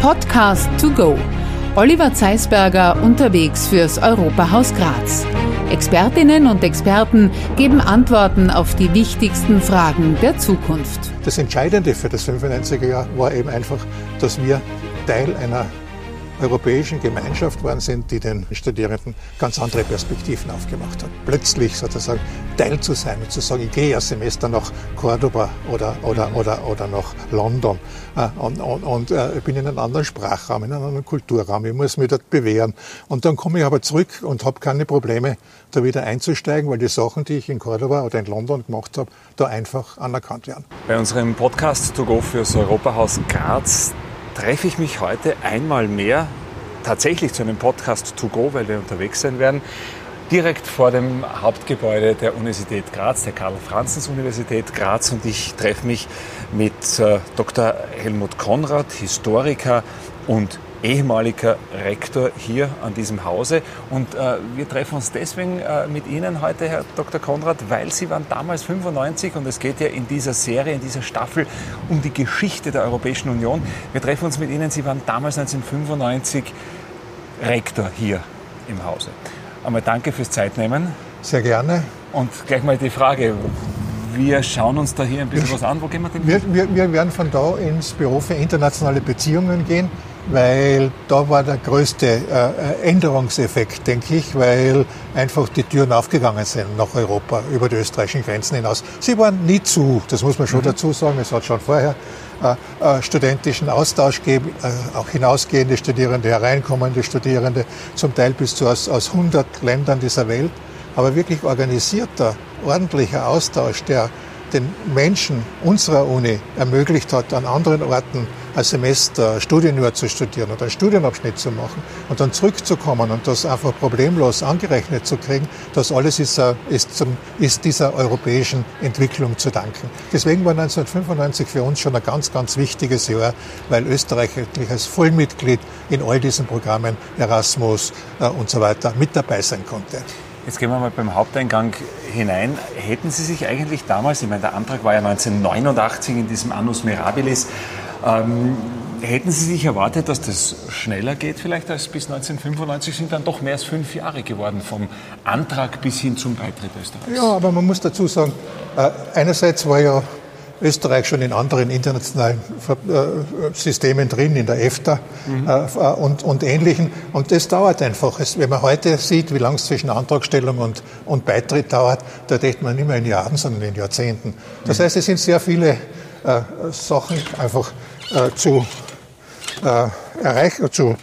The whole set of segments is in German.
Podcast to go. Oliver Zeisberger unterwegs fürs Europahaus Graz. Expertinnen und Experten geben Antworten auf die wichtigsten Fragen der Zukunft. Das Entscheidende für das 95er Jahr war eben einfach, dass wir Teil einer europäischen Gemeinschaft waren sind, die den Studierenden ganz andere Perspektiven aufgemacht hat. Plötzlich sozusagen Teil zu sein und zu sagen, ich gehe ein Semester nach Cordoba oder, oder, oder, oder nach London äh, und, und, und äh, ich bin in einem anderen Sprachraum, in einem anderen Kulturraum, ich muss mich dort bewähren. Und dann komme ich aber zurück und habe keine Probleme, da wieder einzusteigen, weil die Sachen, die ich in Cordoba oder in London gemacht habe, da einfach anerkannt werden. Bei unserem Podcast To Go fürs Europahaus Graz treffe ich mich heute einmal mehr tatsächlich zu einem Podcast to go, weil wir unterwegs sein werden, direkt vor dem Hauptgebäude der Universität Graz, der Karl-Franzens-Universität Graz. Und ich treffe mich mit äh, Dr. Helmut Konrad, Historiker und ehemaliger Rektor hier an diesem Hause. Und äh, wir treffen uns deswegen äh, mit Ihnen heute, Herr Dr. Konrad, weil Sie waren damals 95 und es geht ja in dieser Serie, in dieser Staffel um die Geschichte der Europäischen Union. Wir treffen uns mit Ihnen, Sie waren damals 1995 Rektor hier im Hause. Einmal danke fürs Zeitnehmen. Sehr gerne. Und gleich mal die Frage, wir schauen uns da hier ein bisschen wir, was an. Wo gehen wir denn? Wir, wir, wir werden von da ins Büro für internationale Beziehungen gehen weil da war der größte äh, Änderungseffekt, denke ich, weil einfach die Türen aufgegangen sind nach Europa, über die österreichischen Grenzen hinaus. Sie waren nie zu, das muss man schon mhm. dazu sagen, es hat schon vorher äh, äh, studentischen Austausch gegeben, äh, auch hinausgehende Studierende, hereinkommende Studierende, zum Teil bis zu aus, aus 100 Ländern dieser Welt. Aber wirklich organisierter, ordentlicher Austausch, der den Menschen unserer Uni ermöglicht hat, an anderen Orten ein Semester Studienjahr zu studieren oder einen Studienabschnitt zu machen und dann zurückzukommen und das einfach problemlos angerechnet zu kriegen, das alles ist, äh, ist, zum, ist dieser europäischen Entwicklung zu danken. Deswegen war 1995 für uns schon ein ganz, ganz wichtiges Jahr, weil Österreich wirklich als Vollmitglied in all diesen Programmen Erasmus äh, und so weiter mit dabei sein konnte. Jetzt gehen wir mal beim Haupteingang hinein. Hätten Sie sich eigentlich damals, ich meine, der Antrag war ja 1989 in diesem Annus Mirabilis, ähm, hätten Sie sich erwartet, dass das schneller geht vielleicht als bis 1995? Sind dann doch mehr als fünf Jahre geworden vom Antrag bis hin zum Beitritt Österreichs. Ja, aber man muss dazu sagen, äh, einerseits war ja Österreich schon in anderen internationalen äh, Systemen drin, in der EFTA mhm. Äh, und, und, ähnlichen. Und das dauert einfach. wenn man heute sieht, wie lange es zwischen Antragstellung und, und, Beitritt dauert, da denkt man nicht mehr in Jahren, sondern in Jahrzehnten. Das mhm. heißt, es sind sehr viele Sachen einfach äh, zu äh, erreichen, zu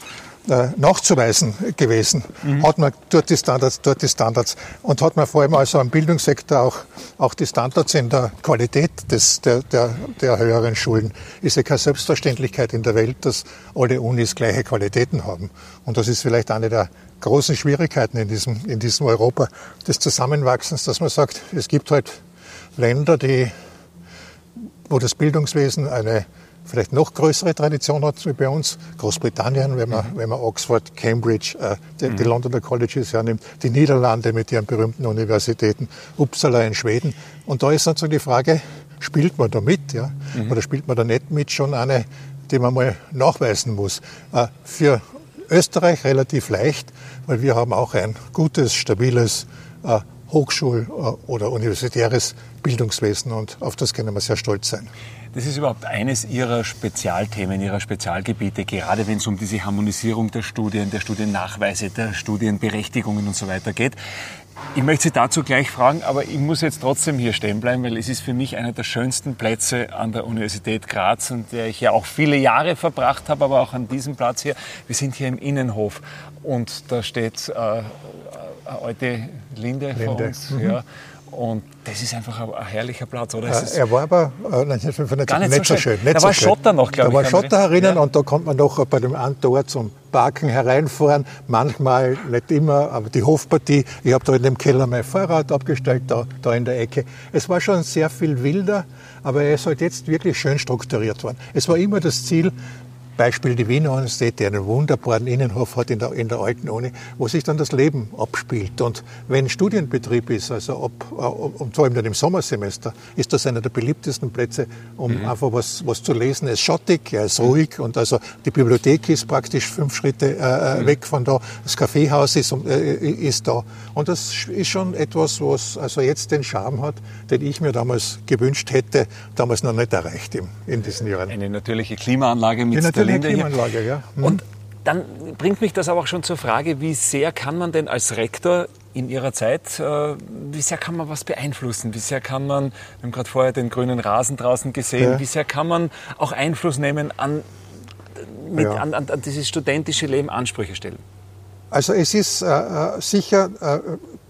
äh, nachzuweisen gewesen. Mhm. Hat man dort die Standards, dort die Standards und hat man vor allem also am Bildungssektor auch, auch die Standards in der Qualität des, der, der, der höheren Schulen. Ist ja keine Selbstverständlichkeit in der Welt, dass alle Unis gleiche Qualitäten haben. Und das ist vielleicht eine der großen Schwierigkeiten in diesem, in diesem Europa des Zusammenwachsens, dass man sagt, es gibt halt Länder, die, wo das Bildungswesen eine vielleicht noch größere Tradition hat wie bei uns. Großbritannien, wenn man, mhm. wenn man Oxford, Cambridge, äh, die, mhm. die Londoner Colleges hernimmt, die Niederlande mit ihren berühmten Universitäten, Uppsala in Schweden. Und da ist sozusagen die Frage, spielt man da mit, ja? Mhm. Oder spielt man da nicht mit schon eine, die man mal nachweisen muss. Äh, für Österreich relativ leicht, weil wir haben auch ein gutes, stabiles äh, Hochschul- äh, oder universitäres Bildungswesen und auf das können wir sehr stolz sein. Das ist überhaupt eines Ihrer Spezialthemen, Ihrer Spezialgebiete, gerade wenn es um diese Harmonisierung der Studien, der Studiennachweise, der Studienberechtigungen und so weiter geht. Ich möchte Sie dazu gleich fragen, aber ich muss jetzt trotzdem hier stehen bleiben, weil es ist für mich einer der schönsten Plätze an der Universität Graz, an der ich ja auch viele Jahre verbracht habe, aber auch an diesem Platz hier. Wir sind hier im Innenhof und da steht äh, eine alte Linde, Linde. vor uns. Mhm. Ja. Und das ist einfach ein, herrlicher Platz, oder? Ja, er war aber äh, 1995 nicht, nicht, so schön. Nicht da so war schön. Schotter noch, glaube ich. Da war Schotter herinnen ja. und da konnte man noch bei dem einen Tor zum Parken hereinfahren. Manchmal, nicht immer, aber die Hofpartie. Ich habe da in dem Keller mein Fahrrad abgestellt, da, da in der Ecke. Es war schon sehr viel wilder, aber er ist halt jetzt wirklich schön strukturiert worden. Es war immer das Ziel, Beispiel die Wiener Universität, die einen wunderbaren Innenhof hat in der, in der alten Uni, wo sich dann das Leben abspielt. Und wenn Studienbetrieb ist, also ob, äh, und vor allem dann im Sommersemester, ist das einer der beliebtesten Plätze, um mhm. einfach was, was zu lesen. Es ist schottig, er ist ruhig und also die Bibliothek ist praktisch fünf Schritte äh, äh, mhm. weg von da. Das Kaffeehaus ist, äh, ist da. Und das ist schon etwas, was also jetzt den Charme hat, den ich mir damals gewünscht hätte, damals noch nicht erreicht in, in diesen Jahren. Eine natürliche Klimaanlage mit Eine natürliche Klimaanlage, ja. Mhm. Und dann bringt mich das aber auch schon zur Frage, wie sehr kann man denn als Rektor in Ihrer Zeit, äh, wie sehr kann man was beeinflussen? Wie sehr kann man, wir haben gerade vorher den grünen Rasen draußen gesehen, ja. wie sehr kann man auch Einfluss nehmen an, mit, ja. an, an, an dieses studentische Leben, Ansprüche stellen? Also es ist äh, äh sicher äh,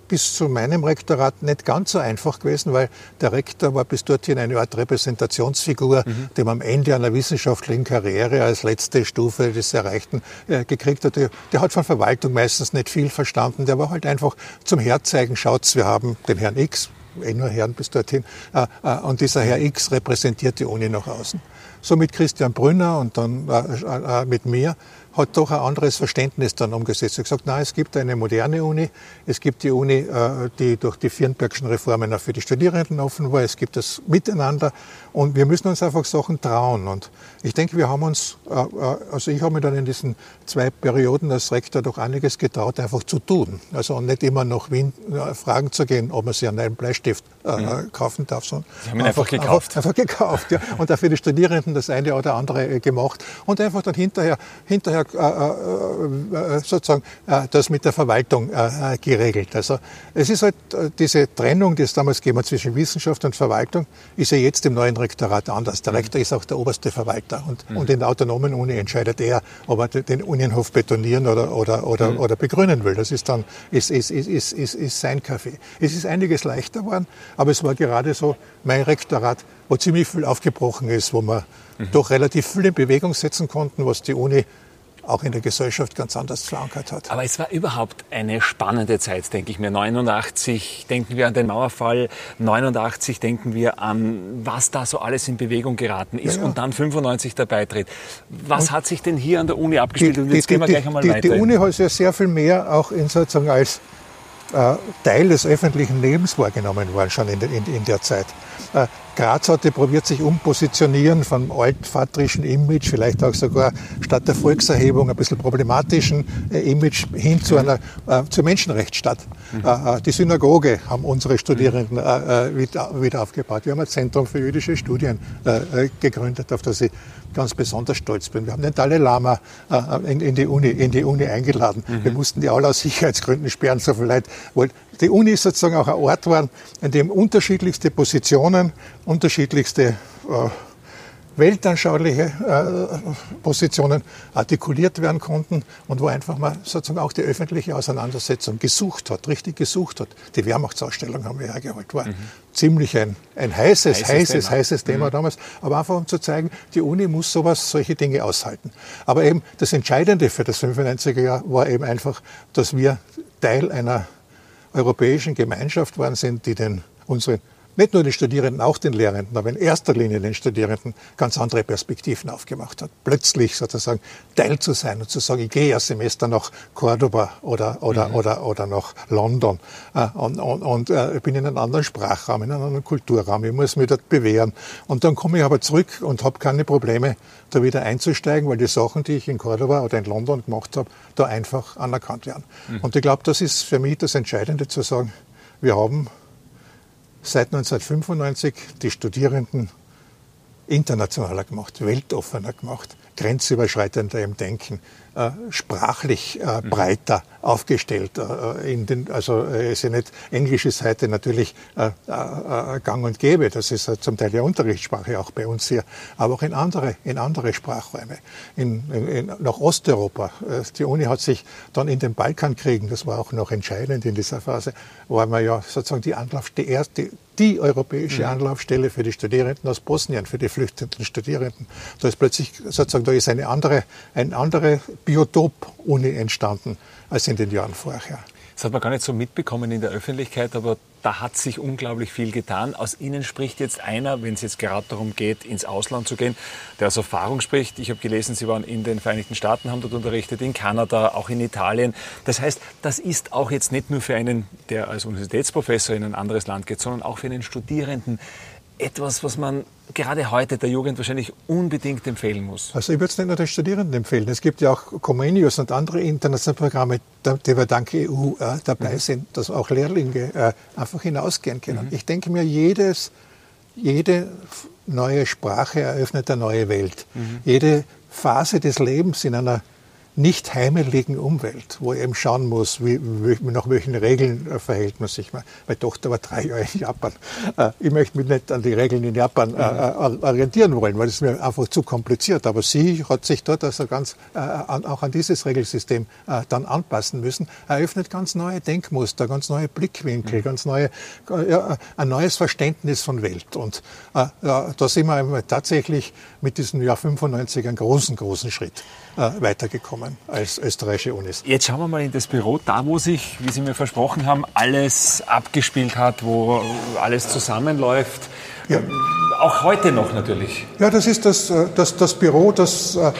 bis zu meinem Rektorat nicht ganz so einfach gewesen, weil der Rektor war bis dorthin eine Art Repräsentationsfigur, mhm. die man am Ende einer wissenschaftlichen Karriere als letzte Stufe des Erreichten äh, gekriegt hat. Der, der, hat von Verwaltung meistens nicht viel verstanden. Der war halt einfach zum Herzeigen, schaut's, wir haben den Herrn X, eh nur Herren bis dorthin, äh, äh, und dieser Herr X repräsentiert die Uni nach außen. So mit Christian Brünner und dann äh, äh, mit mir hat doch ein anderes Verständnis dann umgesetzt. Er hat gesagt, nein, es gibt eine moderne Uni, es gibt die Uni, äh, die durch die Vierenbergschen Reformen auch für die Studierenden offen war, es gibt das Miteinander und wir müssen uns einfach Sachen trauen. Und ich denke, wir haben uns, äh, äh, also ich habe mir dann in diesen zwei Perioden als Rektor doch einiges getraut, einfach zu tun. Also nicht immer nach Wien fragen zu gehen, ob man sich einen neuen Bleistift mhm. kaufen darf, sondern Sie haben ihn einfach, einfach gekauft. Einfach, einfach gekauft, ja. Und auch für die Studierenden das eine oder andere gemacht und einfach dann hinterher, hinterher äh, äh, äh, sozusagen das mit der Verwaltung geregelt. Also es ist halt diese Trennung, die es damals gegeben hat zwischen Wissenschaft und Verwaltung, ist ja jetzt im neuen Rektorat anders. Der mhm. Rektor ist auch der oberste Verwalter und, mhm. und in der autonomen Uni entscheidet er, ob er den Unienhof betonieren oder, oder, oder, mhm. oder begrünen will. Das ist dann ist, ist, ist, ist, ist, ist sein Kaffee. Es ist einiges leichter geworden, aber es war gerade so mein Rektorat, wo ziemlich viel aufgebrochen ist, wo wir mhm. doch relativ viel in Bewegung setzen konnten, was die Uni auch in der Gesellschaft ganz anders verankert hat. Aber es war überhaupt eine spannende Zeit, denke ich mir. 89 denken wir an den Mauerfall, 89 denken wir an, was da so alles in Bewegung geraten ist ja, ja. und dann 95 der Beitritt. Was und hat sich denn hier an der Uni abgespielt? Die, und jetzt die, gehen wir die, gleich einmal die, weiter. Die Uni hat ja sehr viel mehr auch in sozusagen als Teil des öffentlichen Lebens wahrgenommen worden schon in, der Zeit. Äh, Graz hatte probiert, sich umpositionieren vom altvaterischen Image, vielleicht auch sogar statt der Volkserhebung ein bisschen problematischen äh, Image hin zu einer äh, zur Menschenrechtsstadt. Mhm. Äh, die Synagoge haben unsere Studierenden äh, wieder, wieder, aufgebaut. Wir haben ein Zentrum für jüdische Studien gegründet, auf das ich ganz besonders stolz bin. Wir haben den Dalai Lama in, in, die Uni, in die Uni eingeladen. Mhm. Wir mussten die Aula aus Sicherheitsgründen sperren, so viel Leid wollten. Die Uni ist sozusagen auch ein Ort geworden, in dem unterschiedlichste Positionen, unterschiedlichste äh, weltanschauliche äh, Positionen artikuliert werden konnten und wo einfach mal sozusagen auch die öffentliche Auseinandersetzung gesucht hat, richtig gesucht hat. Die Wehrmachtsausstellung haben wir hergeholt, war mhm. ziemlich ein, ein heißes, heißes, heißes Thema, heißes Thema mhm. damals, aber einfach um zu zeigen, die Uni muss sowas, solche Dinge aushalten. Aber eben das Entscheidende für das 95er Jahr war eben einfach, dass wir Teil einer europäischen Gemeinschaft waren sind, die den unseren nicht nur den Studierenden, auch den Lehrenden, aber in erster Linie den Studierenden ganz andere Perspektiven aufgemacht hat. Plötzlich sozusagen Teil zu sein und zu sagen, ich gehe ein Semester nach Cordoba oder, oder, mhm. oder, oder nach London äh, und, und, und äh, bin in einem anderen Sprachraum, in einem anderen Kulturraum, ich muss mich dort bewähren. Und dann komme ich aber zurück und habe keine Probleme, da wieder einzusteigen, weil die Sachen, die ich in Cordoba oder in London gemacht habe, da einfach anerkannt werden. Mhm. Und ich glaube, das ist für mich das Entscheidende zu sagen, wir haben seit 1995 die Studierenden internationaler gemacht, weltoffener gemacht, grenzüberschreitender im Denken, äh, sprachlich äh, mhm. breiter aufgestellt. Äh, in den, also äh, ist ja nicht Englisch ist heute natürlich äh, äh, gang und gäbe. Das ist zum Teil ja Unterrichtssprache auch bei uns hier, aber auch in andere, in andere Sprachräume. In, in, in, nach Osteuropa. die Uni hat sich dann in den Balkankriegen, das war auch noch entscheidend in dieser Phase, war man ja sozusagen die Anlaufstelle, die, erste, die europäische mhm. Anlaufstelle für die Studierenden aus Bosnien, für die flüchtenden Studierenden. Da ist plötzlich sozusagen, da ist eine andere, ein andere Biotop-Uni entstanden als in den Jahren vorher. Das hat man gar nicht so mitbekommen in der Öffentlichkeit, aber da hat sich unglaublich viel getan. Aus Ihnen spricht jetzt einer, wenn es jetzt gerade darum geht, ins Ausland zu gehen, der aus Erfahrung spricht. Ich habe gelesen, Sie waren in den Vereinigten Staaten, haben dort unterrichtet, in Kanada, auch in Italien. Das heißt, das ist auch jetzt nicht nur für einen, der als Universitätsprofessor in ein anderes Land geht, sondern auch für einen Studierenden etwas, was man gerade heute der Jugend wahrscheinlich unbedingt empfehlen muss? Also ich würde es nicht nur den Studierenden empfehlen. Es gibt ja auch Comenius und andere internationale Programme, die wir dank EU äh, dabei mhm. sind, dass auch Lehrlinge äh, einfach hinausgehen können. Mhm. Ich denke mir, jedes, jede neue Sprache eröffnet eine neue Welt. Mhm. Jede Phase des Lebens in einer nicht heimeligen Umwelt, wo er eben schauen muss, wie, nach welchen Regeln äh, verhält man sich. Meine Tochter war drei Jahre in Japan. Äh, ich möchte mich nicht an die Regeln in Japan äh, mhm. orientieren wollen, weil es mir einfach zu kompliziert. Aber sie hat sich dort also ganz auch an dieses Regelsystem dann anpassen müssen. Er öffnet ganz neue Denkmuster, ganz neue Blickwinkel, mhm. ganz neue, ja, ein neues Verständnis von Welt. Und da sind wir tatsächlich mit diesem Jahr 95 einen großen, großen Schritt weitergekommen Rahmen als österreichische Unis. Jetzt schauen wir mal in das Büro, da wo sich, wie Sie mir versprochen haben, alles abgespielt hat, wo alles zusammenläuft. Ja. Auch heute noch natürlich. Ja, das ist das, äh, das, das Büro, das äh,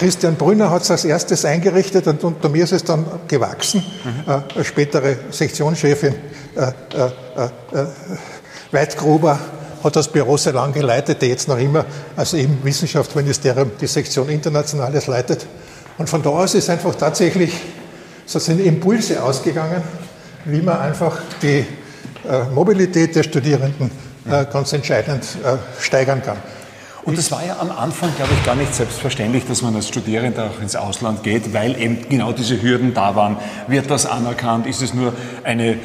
Christian Brünner hat es als erstes eingerichtet und unter mir ist es dann gewachsen. Mhm. Äh, spätere Sektionschefin äh, äh, äh, Weitgruber hat das Büro sehr lange geleitet, der jetzt noch immer, also im Wissenschaftsministerium die Sektion Internationales leitet. Und von da aus ist einfach tatsächlich, so sind Impulse ausgegangen, wie man einfach die äh, Mobilität der Studierenden äh, ganz entscheidend äh, steigern kann. Und das war ja am Anfang, glaube ich, gar nicht selbstverständlich, dass man als Studierender auch ins Ausland geht, weil eben genau diese Hürden da waren. Wird das anerkannt? Ist es nur eine,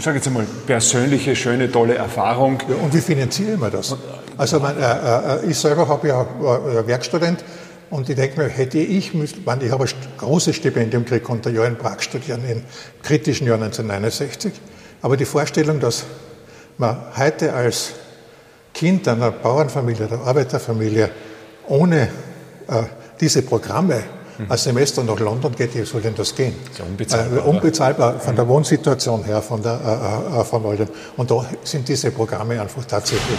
sage jetzt einmal, persönliche, schöne, tolle Erfahrung? Ja, und wie finanzieren wir das? Also mein, äh, äh, ich selber habe ja äh, Werkstudent und ich denke mir, hätte ich, ich habe ein großes Stipendium gekriegt, konnte ein Jahr in Prag studieren, im kritischen Jahr 1969. Aber die Vorstellung, dass man heute als Kind einer Bauernfamilie, einer Arbeiterfamilie ohne äh, diese Programme mhm. ein Semester nach London geht, wie soll denn das gehen? Ja unbezahlbar. Äh, unbezahlbar von der. Wohnsituation her, von, der, äh, äh, von all dem. Und da sind diese Programme einfach tatsächlich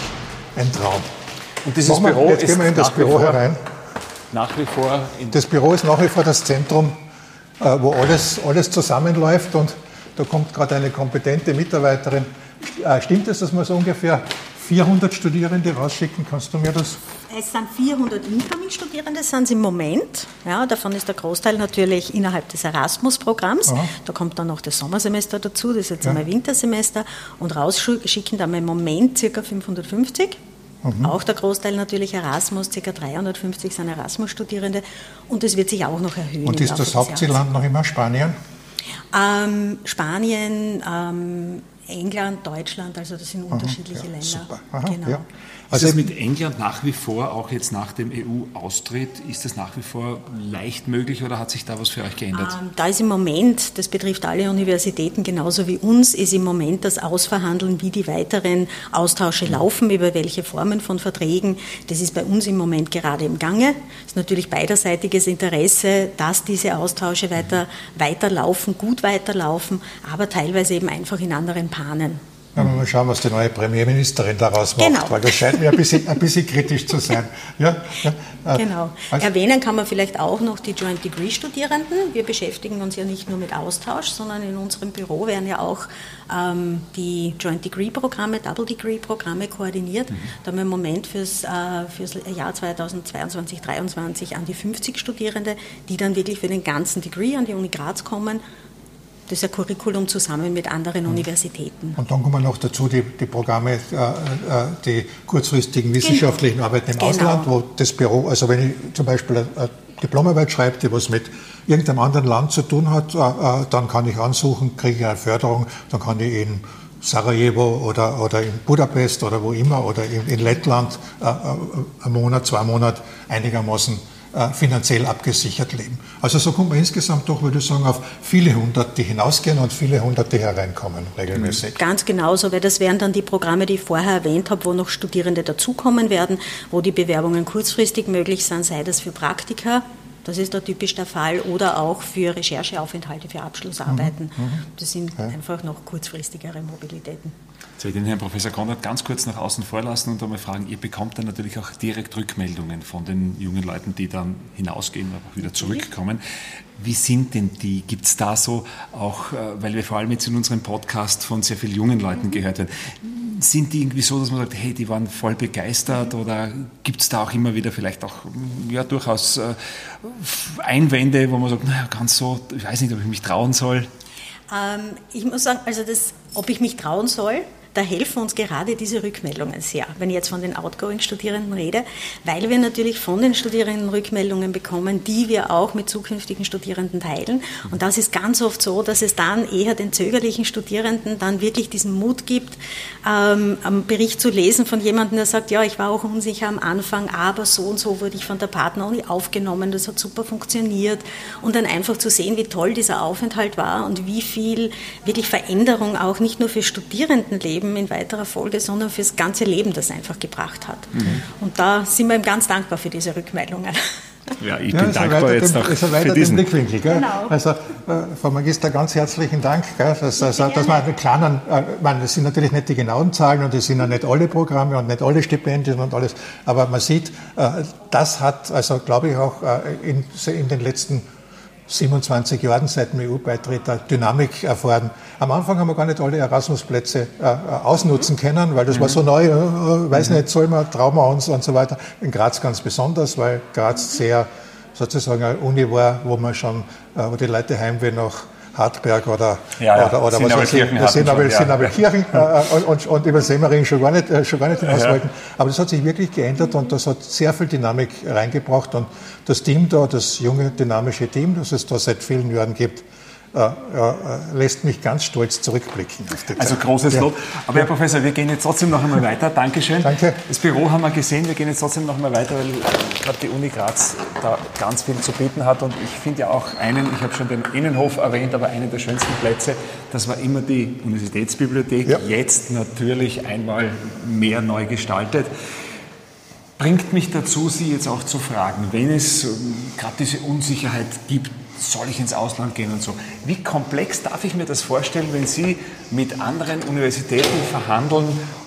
ein Traum. Und dieses Büro jetzt gehen wir in das Büro herein nach wie vor. das Büro ist nach wie vor das Zentrum, äh, wo alles, alles zusammenläuft und da kommt gerade eine kompetente Mitarbeiterin. Äh, stimmt es, dass wir so ungefähr 400 Studierende rausschicken? Kannst du mir das? Es sind 400 Incoming-Studierende, sind es im Moment. Ja, davon ist der Großteil natürlich innerhalb des Erasmus-Programms. Da kommt dann noch das Sommersemester dazu, das ist jetzt ja. einmal Wintersemester. Und rausschicken dann im Moment ca. 550. Mhm. Auch der Großteil natürlich Erasmus, ca. 350 sind Erasmus-Studierende und das wird sich auch noch erhöhen. Und ist das Hauptzielland noch immer Spanien? Ähm, Spanien, ähm, England, Deutschland, also das sind unterschiedliche ja, Länder. Super. Aha, genau. Ja. Also ist es mit England nach wie vor, auch jetzt nach dem EU-Austritt, ist das nach wie vor leicht möglich oder hat sich da was für euch geändert? Ähm, da ist im Moment, das betrifft alle Universitäten genauso wie uns, ist im Moment das Ausverhandeln, wie die weiteren Austausche laufen, über welche Formen von Verträgen. Das ist bei uns im Moment gerade im Gange. Es ist natürlich beiderseitiges Interesse, dass diese Austausche weiter, weiterlaufen, gut weiterlaufen, aber teilweise eben einfach in anderen Panen. Ja, mal schauen, was die neue Premierministerin daraus macht, genau. weil das scheint mir ein bisschen, ein bisschen kritisch zu sein. Ja, ja, äh, genau. Also Erwähnen kann man vielleicht auch noch die Joint Degree Studierenden. Wir beschäftigen uns ja nicht nur mit Austausch, sondern in unserem Büro werden ja auch ähm, die Joint Degree Programme, Double Degree Programme koordiniert. Mhm. Da haben wir im Moment fürs, äh, fürs Jahr 2022, 2023 an die 50 Studierende, die dann wirklich für den ganzen Degree an die Uni Graz kommen das ist ein Curriculum zusammen mit anderen Universitäten. Und dann kommen noch dazu die, die Programme, äh, äh die kurzfristigen wissenschaftlichen genau. Arbeiten im genau. Ausland, wo das Büro, also wenn ich zum Beispiel eine Diplomarbeit schreibe, die was mit irgendeinem anderen Land zu tun hat, äh, dann kann ich ansuchen, kriege ich eine Förderung, dann kann ich in Sarajevo oder, oder in Budapest oder wo immer oder in, in Lettland einen Monat, zwei Monate einigermaßen finanziell abgesichert leben. Also so kommt man insgesamt doch, würde ich sagen, auf viele hundert, die hinausgehen und viele hundert, die hereinkommen regelmäßig. Ganz genauso, weil das wären dann die Programme, die ich vorher erwähnt habe, wo noch Studierende dazukommen werden, wo die Bewerbungen kurzfristig möglich sind, sei das für Praktika, Das ist da typisch der Fall. Oder auch für Rechercheaufenthalte, für Abschlussarbeiten. Mhm. mhm. Das sind einfach noch kurzfristigere Mobilitäten. Werde ich den Herrn Professor Konrad ganz kurz nach außen vorlassen und einmal fragen, ihr bekommt dann natürlich auch direkt Rückmeldungen von den jungen Leuten, die dann hinausgehen, aber wieder zurückkommen. Wie sind denn die? Gibt es da so auch, äh, weil wir vor allem jetzt in unserem Podcast von sehr vielen jungen Leuten gehört haben, sind die irgendwie so, dass man sagt, hey, die waren voll begeistert oder gibt es da auch immer wieder vielleicht auch ja, durchaus äh, Einwände, wo man sagt, naja, ganz so, ich weiß nicht, ob ich mich trauen soll? Ähm, ich muss sagen, also das, ob ich mich trauen soll, da helfen uns gerade diese Rückmeldungen sehr, wenn ich jetzt von den Outgoing-Studierenden rede, weil wir natürlich von den Studierenden Rückmeldungen bekommen, die wir auch mit zukünftigen Studierenden teilen. Und das ist ganz oft so, dass es dann eher den zögerlichen Studierenden dann wirklich diesen Mut gibt, ähm, einen Bericht zu lesen von jemandem, der sagt, ja, ich war auch unsicher am Anfang, aber so und so wurde ich von der Partneruni aufgenommen, das hat super funktioniert. Und dann einfach zu sehen, wie toll dieser Aufenthalt war und wie viel wirklich Veränderung auch nicht nur für Studierendenleben, Leben in weiterer Folge, sondern fürs ganze Leben das einfach gebracht hat. Mhm. Und da sind wir ihm ganz dankbar für diese Rückmeldungen. Ja, ich ja, bin dankbar jetzt noch ist für diesen Blickwinkel. Gell? Genau. Also, äh, Frau Magister, ganz herzlichen Dank, gell? Dass, also, dass man einen kleinen, äh, man, das sind natürlich nicht die genauen Zahlen und das sind ja nicht alle Programme und nicht alle Stipendien und alles, aber man sieht, äh, das hat, also glaube ich auch äh, in, in den letzten 27 Jahren seit dem EU-Beitritt eine Dynamik erfahren. Am Anfang haben wir gar nicht alle Erasmus-Plätze äh, äh ausnutzen können, weil das mhm. war so neu, äh, äh, weiß mhm. nicht, soll man, trauen wir uns und so weiter. In Graz ganz besonders, weil Graz sehr sozusagen eine Uni war, wo man schon, äh, wo die Leute Heimweh nach Hartberg oder, ja, ja. oder, oder was weiß ich, ja. äh, und, und über Semmering schon gar nicht, äh, schon gar nicht hinaus wollten. Aber das hat sich wirklich geändert und das hat sehr viel Dynamik reingebracht und das Team da, das junge, dynamische Team, das es da seit vielen Jahren gibt, lässt mich ganz stolz zurückblicken. also großes Lob. Aber Herr Professor, wir gehen jetzt trotzdem noch einmal weiter. Dankeschön. Danke. Das Büro haben wir gesehen. Wir gehen jetzt trotzdem noch einmal weiter, weil gerade die Uni Graz da ganz viel zu bieten hat. Und ich finde ja auch einen, ich habe schon den Innenhof erwähnt, aber einen der schönsten Plätze, das war immer die Universitätsbibliothek. Ja. Jetzt natürlich einmal mehr neu gestaltet bringt mich dazu, Sie jetzt auch zu fragen, wenn es ähm, gerade diese Unsicherheit gibt, soll ich ins Ausland gehen und so. Wie komplex darf ich mir das vorstellen, wenn Sie mit anderen Universitäten verhandeln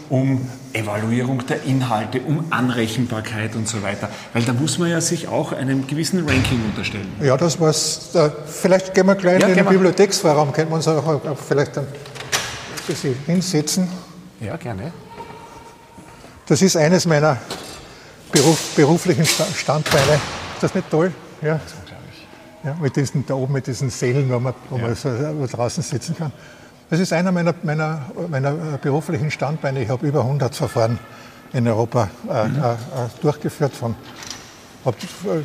um Evaluierung der Inhalte, um Anrechenbarkeit und so weiter? Weil da muss man ja sich auch einem gewissen Ranking unterstellen. Ja, das war's. Da, vielleicht gehen wir gleich ja, in den Bibliotheksvorraum, können wir uns auch vielleicht ein bisschen hinsetzen. Ja, gerne. Das ist eines meiner Beruf, beruflichen Standbeine. Ist das nicht toll? Ja. Ja, mit diesen, da oben mit diesen Sälen, wo man, wo ja. man so draußen sitzen kann. Das ist einer meiner, meiner, meiner beruflichen Standbeine. Ich habe über 100 Verfahren in Europa äh, mhm. äh, durchgeführt, von,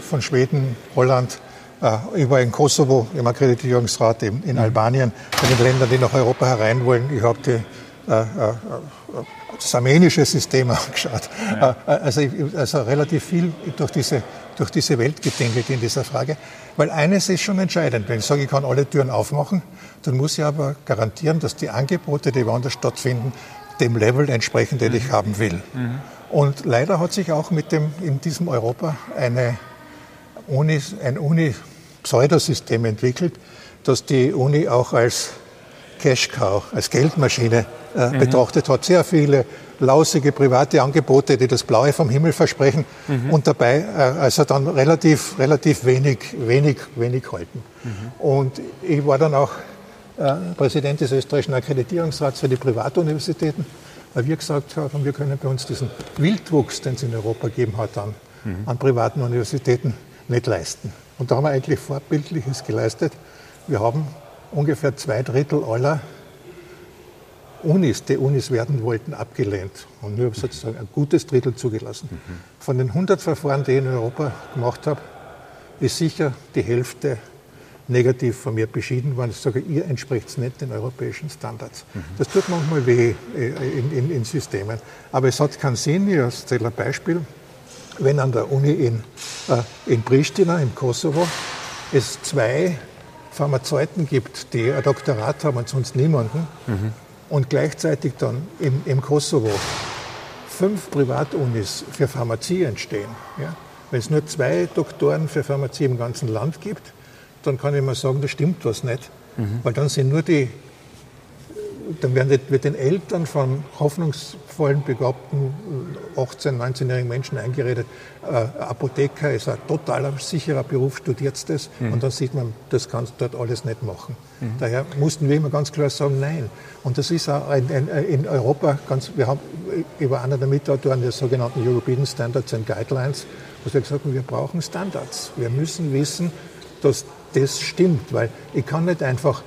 von Schweden, Holland, äh, über in Kosovo, im Akkreditierungsrat, in, in mhm. Albanien, bei den Ländern, die nach Europa herein wollen. Ich habe die, äh, äh, das armenische System angeschaut. Ja. Äh, also, also relativ viel durch diese, durch diese Welt getingelt in dieser Frage. Weil eines ist schon entscheidend. Wenn ich sage, ich kann alle Türen aufmachen, dann muss ich aber garantieren, dass die Angebote, die woanders stattfinden, dem Level entsprechen, den ich mhm. haben will. Mhm. Und leider hat sich auch mit dem, in diesem Europa eine Uni, ein Uni-Pseudosystem entwickelt, das die Uni auch als Cash Cow, als Geldmaschine äh, mhm. betrachtet hat. Sehr viele lausige private Angebote, die das Blaue vom Himmel versprechen mhm. und dabei äh, also dann relativ, relativ wenig, wenig, wenig halten. Mhm. Und ich war dann auch äh, Präsident des österreichischen Akkreditierungsrats für die Privatuniversitäten, weil wir gesagt haben, wir können bei uns diesen Wildwuchs, den es in Europa gegeben hat, an, mhm. an privaten Universitäten nicht leisten. Und da haben wir eigentlich Vorbildliches geleistet. Wir haben ungefähr zwei Drittel aller Unis, die Unis werden wollten, abgelehnt und nur sozusagen ein gutes Drittel zugelassen. Mhm. Von den 100 Verfahren, die ich in Europa gemacht habe, ist sicher die Hälfte negativ von mir beschieden worden. Ich sage, ihr entspricht nicht den europäischen Standards. Mhm. Das tut manchmal weh äh, in, in, in, Systemen. Aber es hat keinen Sinn, ich erzähle ein Beispiel, wenn an der Uni in, äh, in Pristina, im Kosovo, es zwei Pharmazeuten gibt, die ein Doktorat haben und sonst niemanden, mhm und gleichzeitig dann im, im Kosovo fünf Privatunis für Pharmazie entstehen, ja, Wenn es nur zwei Doktoren für Pharmazie im ganzen Land gibt, dann kann ich mal sagen, da stimmt was nicht. Mhm. Weil dann sind nur die dann werden wird den Eltern von hoffnungsvollen, begabten 18-, 19-jährigen Menschen eingeredet, äh, Apotheker ist ein totaler sicherer Beruf, studiert das mhm. und dann sieht man, das kannst du dort alles nicht machen. Mhm. Daher mussten wir immer ganz klar sagen, nein. Und das ist auch in, in, in Europa ganz, wir haben über einer der Mitautoren der sogenannten European Standards and Guidelines, wo wir gesagt haben, wir brauchen Standards. Wir müssen wissen, dass das stimmt, weil ich kann nicht einfach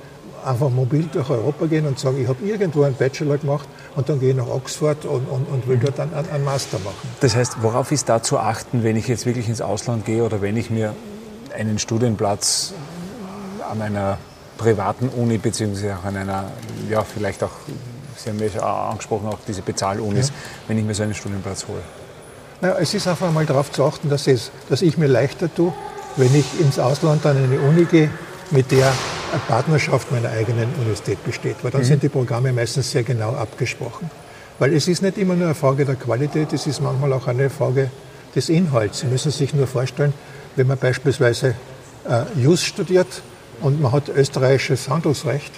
einfach mobil durch Europa gehen und sagen, ich habe irgendwo einen Bachelor gemacht und dann gehe ich nach Oxford und, und, und will dort einen, einen, Master machen. Das heißt, worauf ist da zu achten, wenn ich jetzt wirklich ins Ausland gehe oder wenn ich mir einen Studienplatz an einer privaten Uni beziehungsweise auch an einer, ja vielleicht auch, Sie haben ja angesprochen, auch diese Bezahlunis, ja. wenn ich mir so einen Studienplatz hole? Naja, es ist einfach mal darauf zu achten, dass, es, dass ich mir leichter tue, wenn ich ins Ausland an eine Uni gehe, mit der Partnerschaft meiner eigenen Universität besteht. Weil dann mhm. sind die Programme meistens sehr genau abgesprochen. Weil es ist nicht immer nur eine Frage der Qualität, es ist manchmal auch eine Frage des Inhalts. Sie müssen sich nur vorstellen, wenn man beispielsweise äh, Jus studiert und man hat österreichisches Handelsrecht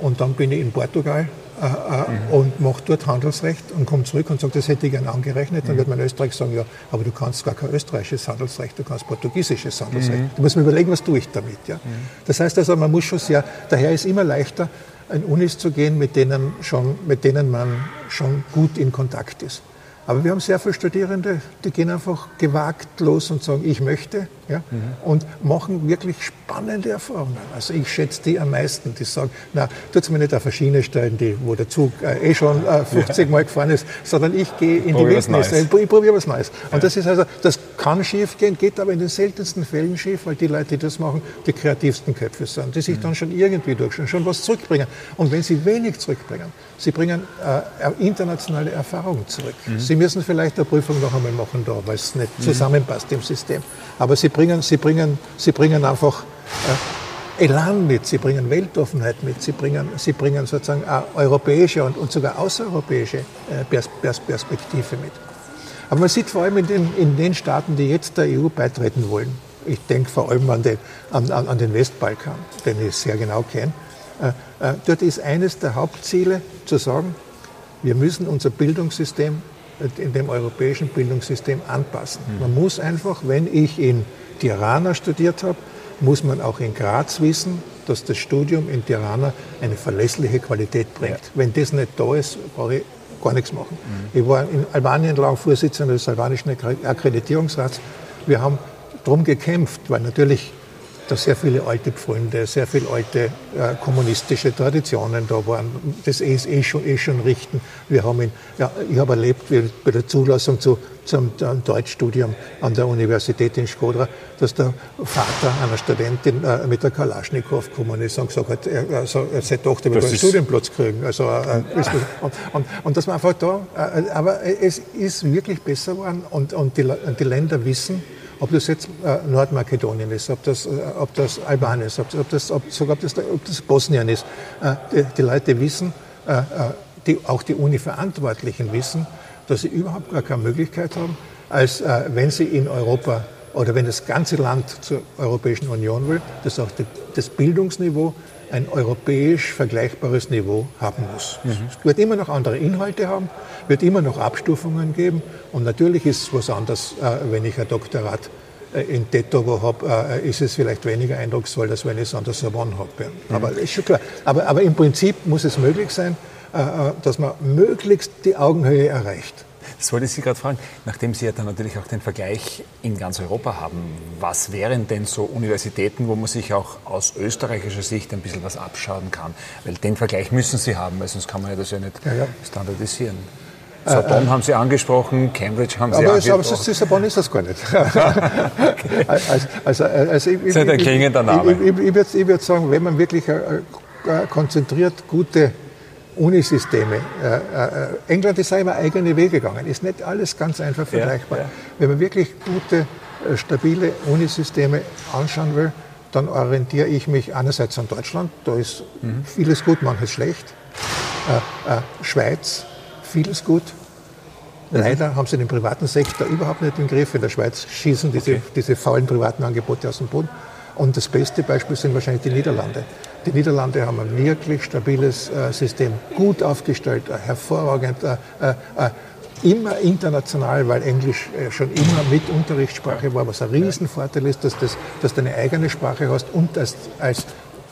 und dann bin ich in Portugal mhm. und macht dort Handelsrecht und kommt zurück und sagt, das hätte ich gerne angerechnet, dann mhm. wird man in Österreich sagen, ja, aber du kannst gar kein österreichisches Handelsrecht, du kannst portugiesisches Handelsrecht. Mhm. Du musst mir überlegen, was tue ich damit. Ja? Mhm. Das heißt also, man muss schon sehr, daher ist immer leichter, an Unis zu gehen, mit denen, schon, mit denen man schon gut in Kontakt ist. Aber wir haben sehr viele Studierende, die gehen einfach gewagt los und sagen, ich möchte, ja, mhm. und machen wirklich spannende Erfahrungen. Also ich schätze die am meisten, die sagen, na, tut's mir nicht auf eine Schiene stellen, die, wo der Zug äh, eh schon äh, 50 ja. Mal gefahren ist, sondern ich gehe in die Wildnis, ich, ich probiere was Neues. Und ja. das ist also, das kann schief gehen, geht aber in den seltensten Fällen schief, weil die Leute, die das machen, die kreativsten Köpfe sind, die sich mhm. dann schon irgendwie durchschauen, schon was zurückbringen. Und wenn sie wenig zurückbringen, sie bringen äh, internationale Erfahrung zurück. Mhm. Sie müssen vielleicht eine Prüfung noch einmal machen da, weil es nicht mhm. zusammenpasst im System. Aber sie bringen, sie bringen, sie bringen einfach äh, Elan mit, sie bringen Weltoffenheit mit, sie bringen, sie bringen sozusagen europäische und, und sogar außereuropäische äh, Pers Pers Perspektive mit. Aber man sieht vor allem in den, in den Staaten, die jetzt der EU beitreten wollen, ich denke vor allem an den, an, an den Westbalkan, den ich sehr genau kenne, äh, äh, dort ist eines der Hauptziele zu sagen, wir müssen unser Bildungssystem in dem europäischen Bildungssystem anpassen. Mhm. Man muss einfach, wenn ich in Tirana studiert habe, muss man auch in Graz wissen, dass das Studium in Tirana eine verlässliche Qualität bringt. Ja. Wenn das nicht da ist, brauche ich gar nichts machen. Mhm. Ich war in Albanien lang Vorsitzender des albanischen Akkreditierungsrats. Wir haben darum gekämpft, weil natürlich da sehr viele alte Pfründe, sehr viele alte äh, kommunistische Traditionen da waren. Das ist eh schon, eh schon richten. Wir haben in, ja, ich habe erlebt wie, bei der Zulassung zu, zum Deutschstudium an der Universität in Skodra, dass der Vater einer Studentin äh, mit der Kalaschnikow gekommen ist und gesagt hat, er, also, seine Tochter will einen Studienplatz kriegen. Also, äh, und, und, und das war einfach da. Äh, aber es ist wirklich besser geworden und, und die, die Länder wissen, ob das jetzt äh, Nordmakedonien ist, ob das, äh, ob das Albanien ist, ob, ob das, ob, sogar ob das, ob das Bosnien ist. Äh, die, die, Leute wissen, äh, äh, die, auch die Uni-Verantwortlichen wissen, dass sie überhaupt gar keine Möglichkeit haben, als äh, wenn sie in Europa oder wenn das ganze Land zur Europäischen Union will, dass auch die, das Bildungsniveau ein europäisch vergleichbares Niveau haben muss. Mhm. Es wird immer noch andere Inhalte haben, wird immer noch Abstufungen geben und natürlich ist es was anderes, äh, wenn ich ein Doktorat äh, in Tetovo habe, äh, ist es vielleicht weniger eindrucksvoll, als wenn ich es an der Sorbonne habe. Mhm. Aber ist schon klar. Aber, aber im Prinzip muss es möglich sein, dass man möglichst die Augenhöhe erreicht. Das wollte ich Sie gerade fragen, nachdem Sie ja dann natürlich auch den Vergleich in ganz Europa haben, was wären denn so Universitäten, wo man sich auch aus österreichischer Sicht ein bisschen was abschauen kann? Weil den Vergleich müssen Sie haben, weil sonst kann man ja das ja nicht ja, ja. standardisieren. Äh, Sorbonne äh, haben Sie angesprochen, Cambridge haben Sie aber angesprochen. Aber das, Sorbonne ist das gar nicht. okay. also, also, also ich, das ist ein klingender Name. Ich, ich, ich, würde würd sagen, wenn man wirklich äh, äh, konzentriert gute Unisysteme. Äh, äh, England ist immer eigene Wege gegangen. Ist nicht alles ganz einfach vergleichbar. Ja, ja. Wenn man wirklich gute, äh, stabile Unisysteme anschauen will, dann orientiere ich mich einerseits an Deutschland. Da ist mhm. vieles gut, manches schlecht. Äh, Schweiz, vieles gut. Leider haben sie den privaten Sektor überhaupt nicht im Griff. In der Schweiz schießen diese, okay. diese faulen privaten Angebote aus dem Boden. Und das beste Beispiel sind wahrscheinlich die Niederlande. Die Niederlande haben ein wirklich stabiles äh, System, gut aufgestellt, äh, hervorragend, äh, äh, äh immer international, weil Englisch äh, schon immer mit Unterrichtssprache war, was ein Riesenvorteil ist, dass, das, dass du eine eigene Sprache hast und als, als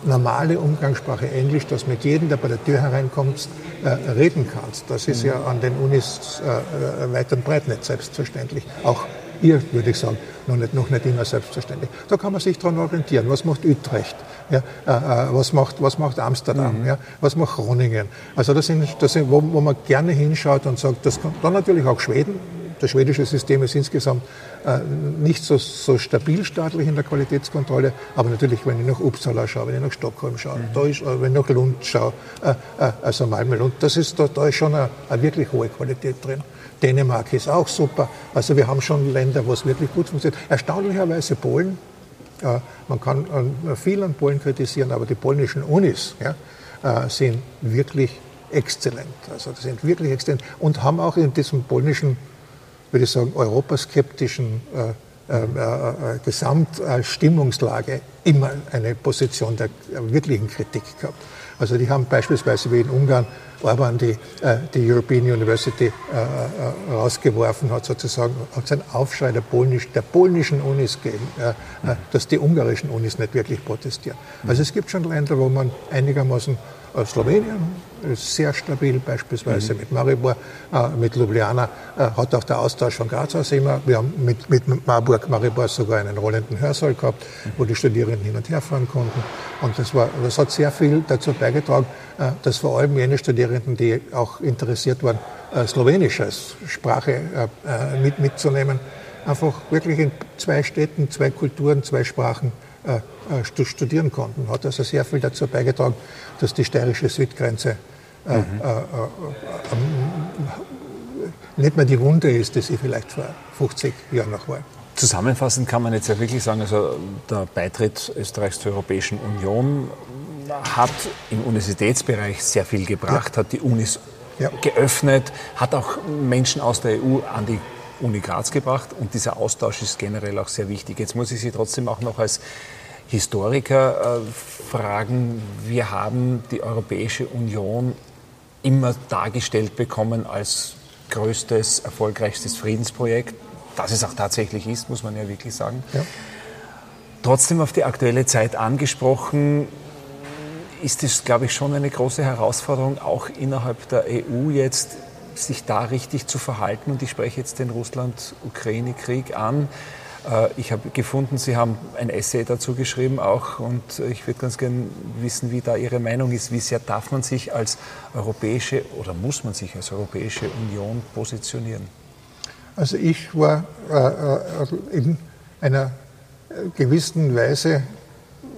normale Umgangssprache Englisch, dass mit jedem, der bei der Tür hereinkommt, äh, reden kannst. Das ist ja an den Unis äh, weit und breit nicht selbstverständlich. Auch ihr, würde ich sagen, noch nicht, noch nicht immer selbstverständlich. Da kann man sich daran orientieren. Was macht Utrecht? Ja, äh, äh, was, macht, was macht Amsterdam? Mhm. Ja, was macht Groningen? Also das sind, das sind wo, wo man gerne hinschaut und sagt, das kann, dann natürlich auch Schweden. Das schwedische System ist insgesamt äh, nicht so, so stabil staatlich in der Qualitätskontrolle, aber natürlich, wenn ich nach Uppsala schaue, wenn ich nach Stockholm schaue, mhm. da ist, äh, wenn ich nach Lund schaue, äh, also Malmö, Lund, das ist, da, da ist schon eine, eine wirklich hohe Qualität drin. Dänemark ist auch super. Also wir haben schon Länder, wo es wirklich gut funktioniert. Erstaunlicherweise Polen. Äh, man kann äh, viel an Polen kritisieren, aber die polnischen Unis ja, äh, sind wirklich exzellent. Also die sind wirklich exzellent und haben auch in diesem polnischen, würde ich sagen, europaskeptischen äh, äh, Gesamtstimmungslage immer eine Position der wirklichen Kritik gehabt. Also die haben beispielsweise wie in Ungarn Orban die, äh, die European University äh, äh, rausgeworfen hat, sozusagen, hat es einen Aufschrei der, Polnisch, der polnischen Unis gegeben, äh, äh, dass die ungarischen Unis nicht wirklich protestieren. Also es gibt schon Länder, wo man einigermaßen Slowenien ist sehr stabil, beispielsweise mhm. mit Maribor, äh, mit Ljubljana äh, hat auch der Austausch von Graz aus immer. Wir haben mit, mit Marburg, Maribor sogar einen rollenden Hörsaal gehabt, mhm. wo die Studierenden hin und her fahren konnten. Und das, war, das hat sehr viel dazu beigetragen, äh, dass vor allem jene Studierenden, die auch interessiert waren, äh, Slowenisch als Sprache äh, mit, mitzunehmen, einfach wirklich in zwei Städten, zwei Kulturen, zwei Sprachen studieren konnten. Hat also sehr viel dazu beigetragen, dass die steirische Südgrenze mhm. nicht mehr die Wunde ist, die sie vielleicht vor 50 Jahren noch war. Zusammenfassend kann man jetzt ja wirklich sagen, also der Beitritt Österreichs zur Europäischen Union hat im Universitätsbereich sehr viel gebracht, ja. hat die Unis ja. geöffnet, hat auch Menschen aus der EU an die Uni Graz gebracht und dieser Austausch ist generell auch sehr wichtig. Jetzt muss ich Sie trotzdem auch noch als Historiker äh, fragen, wir haben die Europäische Union immer dargestellt bekommen als größtes, erfolgreichstes Friedensprojekt, das es auch tatsächlich ist, muss man ja wirklich sagen. Ja. Trotzdem auf die aktuelle Zeit angesprochen, ist es, glaube ich, schon eine große Herausforderung, auch innerhalb der EU jetzt sich da richtig zu verhalten. Und ich spreche jetzt den Russland-Ukraine-Krieg an. Äh, ich habe gefunden, Sie haben ein Essay dazu geschrieben auch und ich würde ganz gerne wissen, wie da Ihre Meinung ist. Wie sehr darf man sich als europäische oder muss man sich als Europäische Union positionieren? Also ich war äh, äh in einer gewissen Weise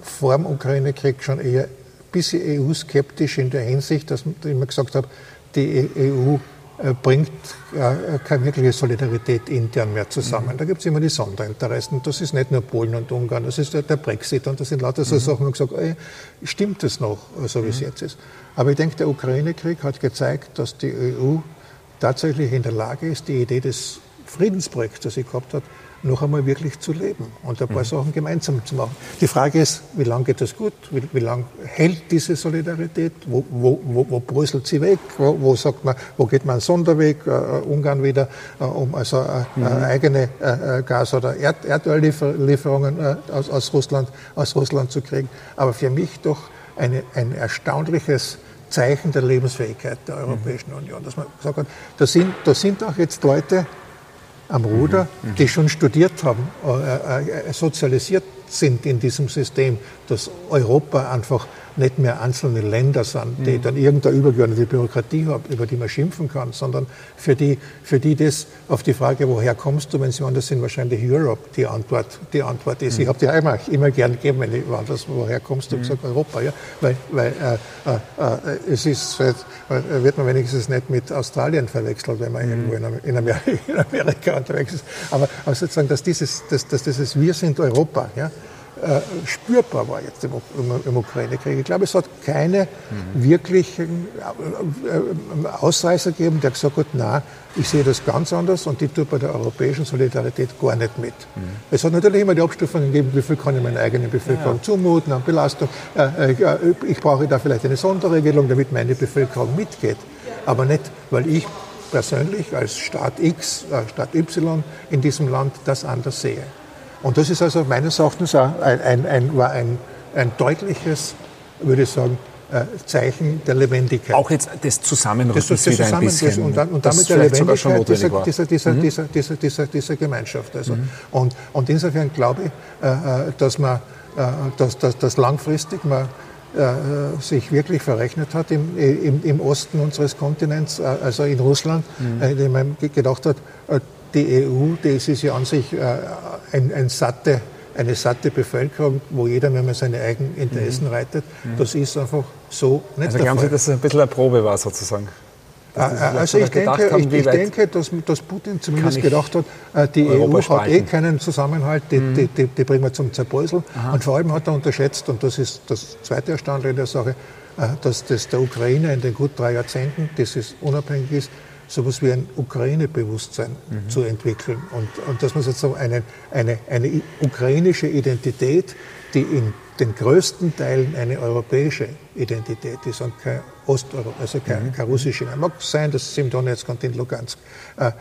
vor dem Ukraine-Krieg schon eher bisschen EU-skeptisch in der Hinsicht, dass ich immer gesagt habe, die EU äh, bringt äh, keine wirkliche Solidarität intern mehr zusammen. Mhm. Da gibt es immer die Sonderinteressen. Das ist nicht nur Polen und Ungarn, das ist der Brexit und das sind lauter so mhm. Sachen. Und gesagt, ey, stimmt das noch, so wie es mhm. jetzt ist? Aber ich denke, der Ukraine-Krieg hat gezeigt, dass die EU tatsächlich in der Lage ist, die Idee des Friedensprojekts, das sie gehabt hat, noch einmal wirklich zu leben und ein paar mhm. Sachen gemeinsam zu machen. Die Frage ist, wie lange geht das gut? Wie, wie lange hält diese Solidarität? Wo, wo, wo, wo bröselt sie weg? Wo, wo, sagt man, wo geht man einen Sonderweg? Äh, Ungarn wieder, äh, um also äh, mhm. eigene äh, Gas- oder Erd Erdöllieferungen äh, aus, aus, Russland, aus Russland zu kriegen. Aber für mich doch eine, ein erstaunliches Zeichen der Lebensfähigkeit der Europäischen mhm. Union, dass man gesagt hat, da sind, da sind auch jetzt Leute, am Ruder, mhm. die schon studiert haben, äh, äh, sozialisiert sind in diesem System, dass Europa einfach nicht mehr einzelne Länder sind, die mhm. dann irgendeine übergeordnete Bürokratie haben, über die man schimpfen kann, sondern für die, für die das auf die Frage, woher kommst du, wenn sie woanders sind, wahrscheinlich Europe die Antwort, die Antwort ist. Mhm. Ich habe die einmal immer gern gegeben, wenn ich woanders, woher kommst du, mhm. gesagt Europa, ja, weil, weil äh, äh, äh es ist, äh, wird man wenigstens nicht mit Australien verwechselt, wenn man mhm. irgendwo in, Amerika, in, Amerika, unterwegs ist. Aber, aber sozusagen, dass dieses, dass, dass dieses Wir sind Europa, ja, spürbar war jetzt im, im, Ukraine-Krieg. Ich glaube, es hat keine mhm. wirklichen äh, äh, Ausreißer gegeben, der gesagt hat, na, ich sehe das ganz anders und die tut bei der europäischen Solidarität gar nicht mit. Mhm. Es hat natürlich immer die Abstufungen gegeben, wie viel kann ich meiner eigenen Bevölkerung ja. zumuten an Belastung. Äh, äh, ich brauche da vielleicht eine Sonderregelung, damit meine Bevölkerung mitgeht. Aber nicht, weil ich persönlich als Staat X, äh, Staat Y in diesem Land das anders sehe. Und das ist also meines Erachtens auch ein, ein, ein, war ein, ein deutliches, würde ich sagen, äh, Zeichen der Lebendigkeit. Auch jetzt des Zusammenrückens das, das wieder zusammen, ein bisschen. Und, dann, und damit der Lebendigkeit dieser, dieser, dieser, mhm. dieser, dieser, dieser, dieser, Gemeinschaft. Also. Mhm. Und, und insofern glaube ich, äh, äh, dass man dass, dass, dass langfristig man sich wirklich verrechnet hat im, im, im, Osten unseres Kontinents, also in Russland, mhm. indem man gedacht hat, die EU, das ist ja an sich äh, ein, ein satte, eine satte Bevölkerung, wo jeder wenn man seine eigenen Interessen mhm. reitet. Mhm. Das ist einfach so nicht Also glauben Sie, dass es ein bisschen eine Probe war sozusagen? Äh, also ich denke, haben, ich, ich denke dass, dass, Putin zumindest gedacht hat, äh, die Europa EU hat eh keinen Zusammenhalt, die, mhm. die, die, die, bringen wir zum Zerbröseln. Und vor allem hat er unterschätzt, und das ist das zweite Erstaunliche der Sache, dass das der Ukraine in den gut drei Jahrzehnten, das es unabhängig ist, so etwas wie ein Ukraine-Bewusstsein mhm. zu entwickeln. Und, und dass man sozusagen eine, eine, eine ukrainische Identität, die in den größten Teilen eine europäische Identität ist und kein Osteuropa, also kein, mhm. russische. Mag sein, dass es im Donetsk und in Lugansk äh, äh, äh,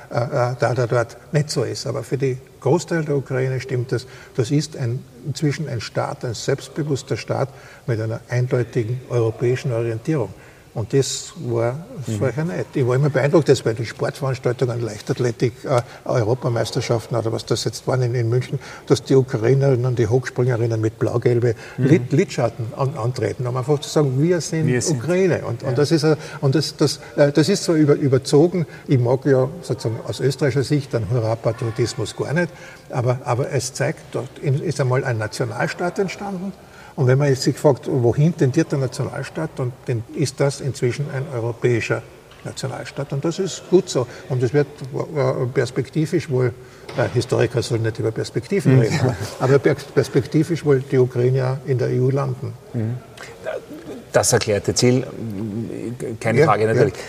da, da dort nicht so ist, aber für die Großteil der Ukraine stimmt das. Das ist ein, inzwischen ein Staat, ein selbstbewusster Staat mit einer eindeutigen europäischen Orientierung. Und das war vorher mhm. nicht. Ich war immer beeindruckt, dass bei den Sportveranstaltungen, Leichtathletik, äh, Europameisterschaften oder was das jetzt waren in, in, München, dass die Ukrainerinnen und die Hochspringerinnen mit blau-gelbe mhm. Lidschatten an, antreten, um einfach zu sagen, wir sind wir Ukraine. Und, ja. und, das ist, und das, das, äh, das ist so über, überzogen. Ich mag ja sozusagen aus österreichischer Sicht einen Hurra-Patriotismus gar nicht, aber, aber es zeigt, dort ist einmal ein Nationalstaat entstanden und wenn man jetzt sich fragt, wohin tendiert der Nationalstaat, dann ist das inzwischen ein europäischer Nationalstaat. Und das ist gut so. Und es wird äh, perspektivisch wohl, äh, Historiker sollen nicht über Perspektiven mhm. reden, aber perspektivisch wohl die Ukraine in der EU landen. Mhm. Das erklärte Ziel, keine ja, Frage natürlich. Ja.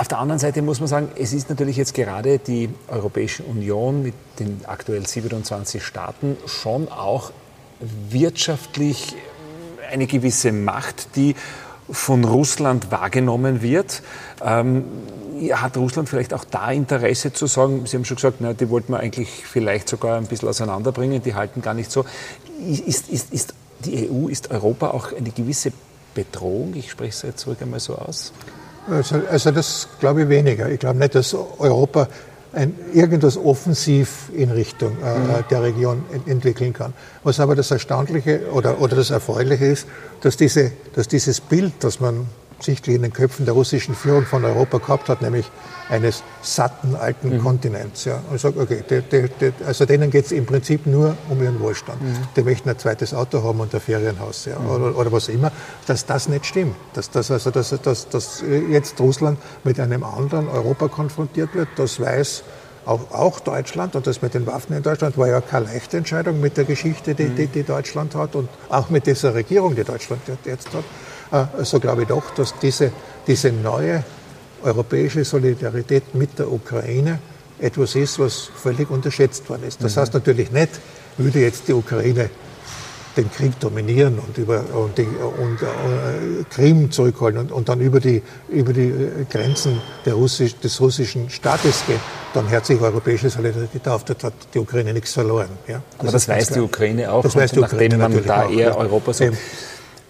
Auf der anderen Seite muss man sagen, es ist natürlich jetzt gerade die Europäische Union mit den aktuell 27 Staaten schon auch wirtschaftlich eine gewisse Macht, die von Russland wahrgenommen wird. Ähm, hat Russland vielleicht auch da Interesse zu sagen, Sie haben schon gesagt, na, die wollten wir eigentlich vielleicht sogar ein bisschen auseinanderbringen, die halten gar nicht so. Ist, ist, ist die EU, ist Europa auch eine gewisse Bedrohung? Ich spreche es jetzt zurück einmal so aus. Also, also das glaube ich weniger. Ich glaube nicht, dass Europa ein, irgendwas offensiv in Richtung äh, mhm. der Region ent entwickeln kann. Was aber das Erstaunliche oder, oder das Erfreuliche ist, dass, diese, dass dieses Bild, das man sichtlich in den Köpfen der russischen Führung von Europa gehabt hat, nämlich eines satten alten mhm. Kontinents. Ja. Und ich sage, okay, die, die, die, also denen geht es im Prinzip nur um ihren Wohlstand. Mhm. Die möchten ein zweites Auto haben und ein Ferienhaus ja, mhm. oder, oder, was immer, dass das nicht stimmt. Dass, dass, also, dass, dass, dass jetzt Russland mit einem anderen Europa konfrontiert wird, das weiß auch, auch, Deutschland und das mit den Waffen in Deutschland war ja keine leichte Entscheidung mit der Geschichte, die, die, die Deutschland hat und auch mit dieser Regierung, die Deutschland jetzt hat. Äh, so glaube ich doch, dass diese, diese neue europäische Solidarität mit der Ukraine etwas ist, was völlig unterschätzt worden ist. Das mhm. heißt natürlich nicht, würde jetzt die Ukraine den Krieg dominieren und, über, und, die, und äh, Krim zurückholen und, und, dann über die, über die Grenzen Russisch, des russischen Staates gehen, dann hört sich europäische Solidarität auf. Dort hat die Ukraine nichts verloren. Ja? Das Aber das weiß die Ukraine auch. Das weiß die Ukraine nachdem man da auch, eher ja. Europa so.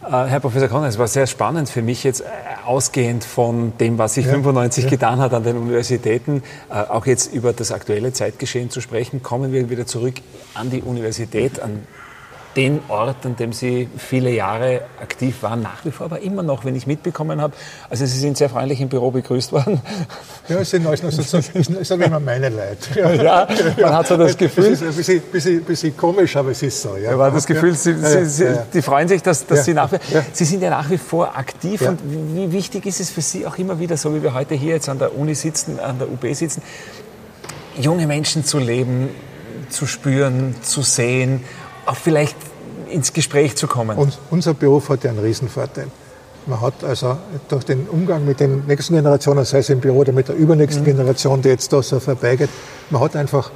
Äh, Herr Professor Conner, es war sehr spannend für mich jetzt, äh, ausgehend von dem, was sich ja, 95 ja. getan hat an den Universitäten, äh, auch jetzt über das aktuelle Zeitgeschehen zu sprechen. Kommen wir wieder zurück an die Universität, an den Ort, an dem Sie viele Jahre aktiv waren, nach wie vor, aber immer noch, wenn ich mitbekommen habe. Also Sie sind sehr freundlich im Büro begrüßt worden. Ja, es sind alles noch so, sagen immer meine Leute. Ja, man hat so das Gefühl. Es ist ein bisschen, bisschen, bisschen komisch, aber es ist so. Ja, man hat das Gefühl, Sie, Sie, Sie die freuen sich, dass, dass Sie nach wie Sie sind ja nach wie vor aktiv und wie wichtig ist es für Sie auch immer wieder, so wie wir heute hier jetzt an der Uni sitzen, an der UB sitzen, junge Menschen zu leben, zu spüren, zu sehen, auch vielleicht ins Gespräch zu kommen. Und unser Beruf hat ja einen Riesenvorteil. Man hat also durch den Umgang mit den nächsten Generationen, sei es im Büro oder mit der übernächsten mhm. Generation, die jetzt da so vorbeigeht, man hat einfach,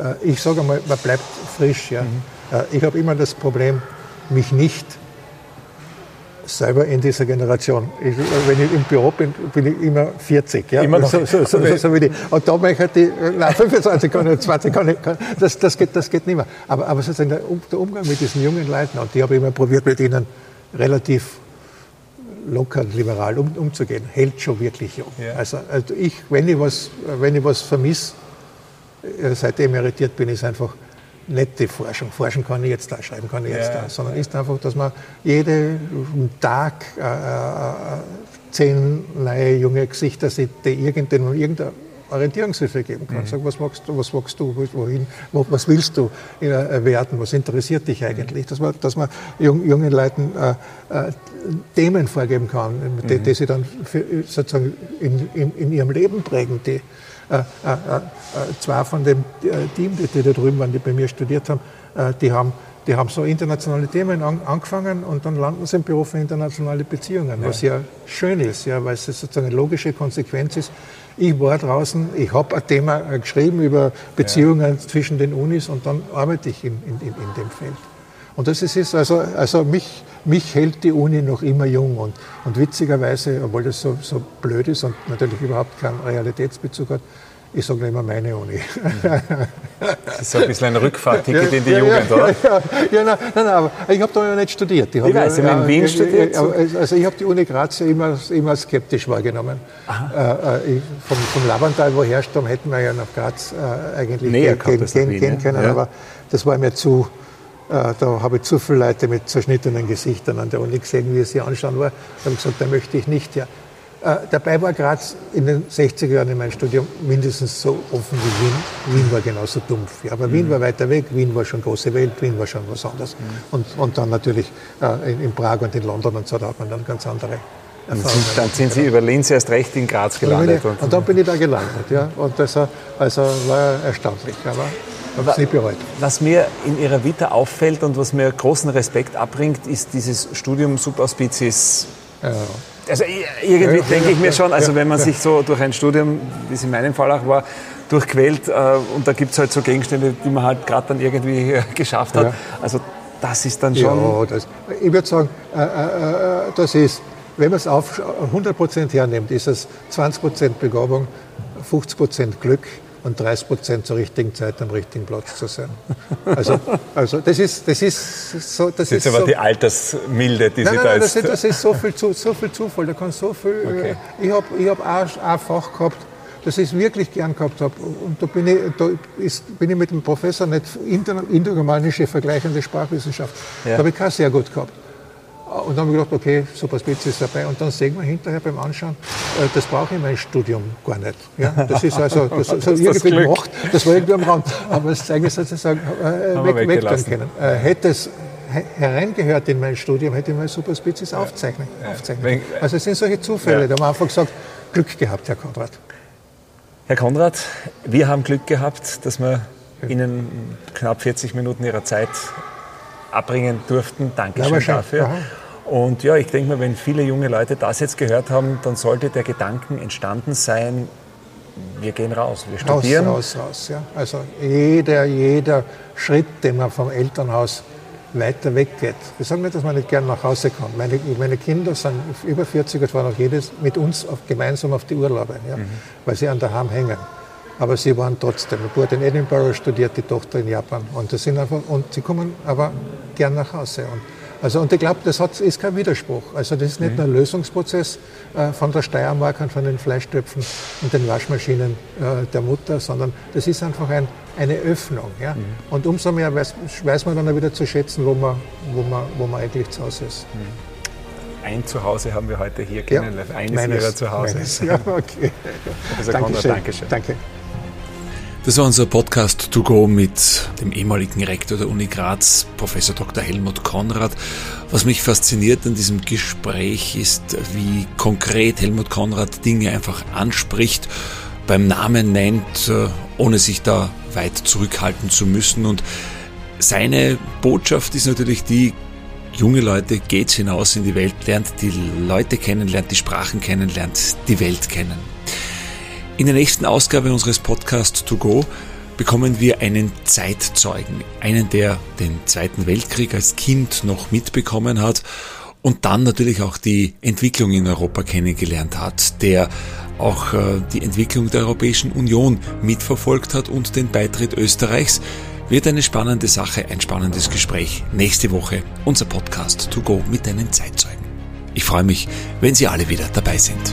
äh, ich sage einmal, man bleibt frisch. Ja. Mhm. Äh, ich habe immer das Problem, mich nicht selber in dieser Generation. Ich, wenn ich im Büro bin, bin ich immer 40. Ja? Immer noch. So, so, so, so wie die. Und da möchte ich, nein, 25 kann ich, 20 kann ich, das, das, geht, das geht nicht mehr. Aber, aber sozusagen der, der Umgang mit diesen jungen Leuten, und die habe ich immer probiert, mit ihnen relativ locker und liberal um, umzugehen, hält schon wirklich jung. Ja. Also, also ich, wenn ich was, wenn ich was vermisse, äh, seitdem emeritiert bin, ist einfach nette Forschung. Forschen kann ich jetzt da, schreiben kann ich jetzt ja, da, sondern ja. ist einfach, dass man jeden Tag äh, äh, zehn neue junge Gesichter sieht, die irgendeine, irgendeine Orientierungshilfe geben kann. Mhm. Sag, was magst du, was magst du, wohin, was willst du äh, werden, was interessiert dich eigentlich? Mhm. Dass man, dass man jungen Leuten äh, äh, Themen vorgeben kann, die, mhm. die sie dann für, sozusagen in, in, in, ihrem Leben prägen, die, äh, äh, äh, zwei von dem Team, die, die da drüben waren, die bei mir studiert haben, die haben die haben so internationale Themen an, angefangen und dann landen sie im Büro für internationale Beziehungen, ja. was ja schön ist, ja, weil es sozusagen eine logische Konsequenz ist. Ich war draußen, ich habe ein Thema geschrieben über Beziehungen ja. zwischen den Unis und dann arbeite ich in, in, in dem Feld. Und das ist also, also mich, mich hält die Uni noch immer jung und, und witzigerweise, obwohl das so, so blöd ist und natürlich überhaupt keinen Realitätsbezug hat, ich sage immer meine Uni. Das ist so ein bisschen ein Rückfahrticket in die ja, Jugend, ja, oder? Ja, ja, nein, nein, aber ich habe da ja nicht studiert. Ich, ich weiß, Sie haben in Wien studiert? Also ich habe die Uni Graz ja immer, immer skeptisch wahrgenommen. Äh, äh, ich, vom, vom Labantal, wo herrstam, hätten wir ja nach Graz äh, eigentlich Näher gehen, gehen, gehen können, aber das war mir zu, da habe ich zu viele Leute mit zerschnittenen Gesichtern an der Uni gesehen, wie es sie anschauen war. Da habe ich gesagt, da möchte ich nicht her. Äh, dabei war Graz in den 60er Jahren in meinem Studium mindestens so offen wie Wien. Wien war genauso dumpf. Ja, aber mhm. Wien war weiter weg, Wien war schon große Welt, Wien war schon was anderes. Mhm. Und, und dann natürlich äh, in, in, Prag und in London und so, da hat man dann ganz andere Erfahrungen. Dann sind Sie über Linz erst recht in Graz gelandet. Ich, und dann bin ich da gelandet. Ja, und das also war erstaunlich. Aber habe es nicht bereut. Was mir in Ihrer Vita auffällt und was mir großen Respekt abbringt, ist dieses Studium Subauspices. Ja also irgendwie ja, denke ich mir schon, also wenn man sich so durch ein Studium, wie es in meinem Fall auch war, durchquält äh, und da gibt es halt so Gegenstände, die man halt gerade dann irgendwie äh, geschafft hat. Also das ist dann schon... Ja, das, ich würde sagen, äh, äh, das ist, wenn man es auf 100% hernimmt, ist es 20% Begabung, 50% Glück, und 30 Prozent zur richtigen Zeit am richtigen Platz zu sein. Also, also das ist, das ist so. Das, das ist, ist aber so, die Altersmilde, die nein, Sie nein, da nein, das, ist, das ist so viel, so viel Zufall. Da kann so viel. Okay. Äh, ich habe ich hab auch ein Fach gehabt, das ich wirklich gern gehabt habe. Und da bin ich, da ist, bin ich mit dem Professor nicht intergermanische vergleichende Sprachwissenschaft. Ja. Da habe ich kein sehr gut gehabt. Und dann haben wir gedacht, okay, super Spitze ist dabei. Und dann sehen wir hinterher beim Anschauen, äh, das brauche ich mein Studium gar nicht. Ja, das ist also das, das, das irgendwie gemacht, das war irgendwie am Rand. Aber das zeige ich sozusagen äh, weg, weg können. Äh, hätte es hereingehört in mein Studium, hätte ich mal Super Spezies aufzeichnen. aufzeichnen. Also es sind solche Zufälle. Ja. Da haben wir einfach gesagt, Glück gehabt, Herr Konrad. Herr Konrad, wir haben Glück gehabt, dass wir Ihnen knapp 40 Minuten Ihrer Zeit abbringen durften. Dankeschön ja, dafür. Aha. Und ja, ich denke mal, wenn viele junge Leute das jetzt gehört haben, dann sollte der Gedanken entstanden sein, wir gehen raus, wir studieren. Raus, raus, raus. Ja. Also jeder, jeder Schritt, den man vom Elternhaus weiter weggeht. Wir sagen nicht, dass man nicht gern nach Hause kommt. Meine, meine Kinder sind über 40 und fahren auch jedes mit uns auf, gemeinsam auf die Urlaube, ja, mhm. weil sie an der Ham hängen aber sie waren trotzdem. Der Bruder in Edinburgh studiert, die Tochter in Japan. Und, das sind einfach, und sie kommen aber gern nach Hause. Und, also, und ich glaube, das hat, ist kein Widerspruch. Also das ist nicht mhm. ein Lösungsprozess äh, von der Steiermark und von den Fleischtöpfen und den Waschmaschinen äh, der Mutter, sondern das ist einfach ein, eine Öffnung. Ja? Mhm. Und umso mehr weiß, weiß, man dann wieder zu schätzen, wo man, wo man, wo man eigentlich zu Hause ist. Mhm ein Zuhause haben wir heute hier kennengelernt. Ja, Eines meines, Ihrer Zuhause. Ja, okay. Also Dankeschön. Dankeschön. Danke. Das war unser Podcast to go mit dem ehemaligen Rektor der Uni Graz, Professor Dr. Helmut Konrad. Was mich fasziniert an diesem Gespräch ist, wie konkret Helmut Konrad Dinge einfach anspricht, beim Namen nennt, äh, ohne sich da weit zurückhalten zu müssen und Seine Botschaft ist natürlich die, junge Leute, geht's hinaus in die Welt, lernt die Leute kennen, lernt die Sprachen kennen, lernt die Welt kennen. In der nächsten Ausgabe unseres Podcasts To Go bekommen wir einen Zeitzeugen, einen, der den Zweiten Weltkrieg als Kind noch mitbekommen hat und dann natürlich auch die Entwicklung in Europa kennengelernt hat, der auch äh, die Entwicklung der Europäischen Union mitverfolgt hat und den Beitritt Österreichs. Wird eine spannende Sache, ein spannendes Gespräch. Nächste Woche unser Podcast To Go mit einen Zeitzeugen. Ich freue mich, wenn Sie alle wieder dabei sind.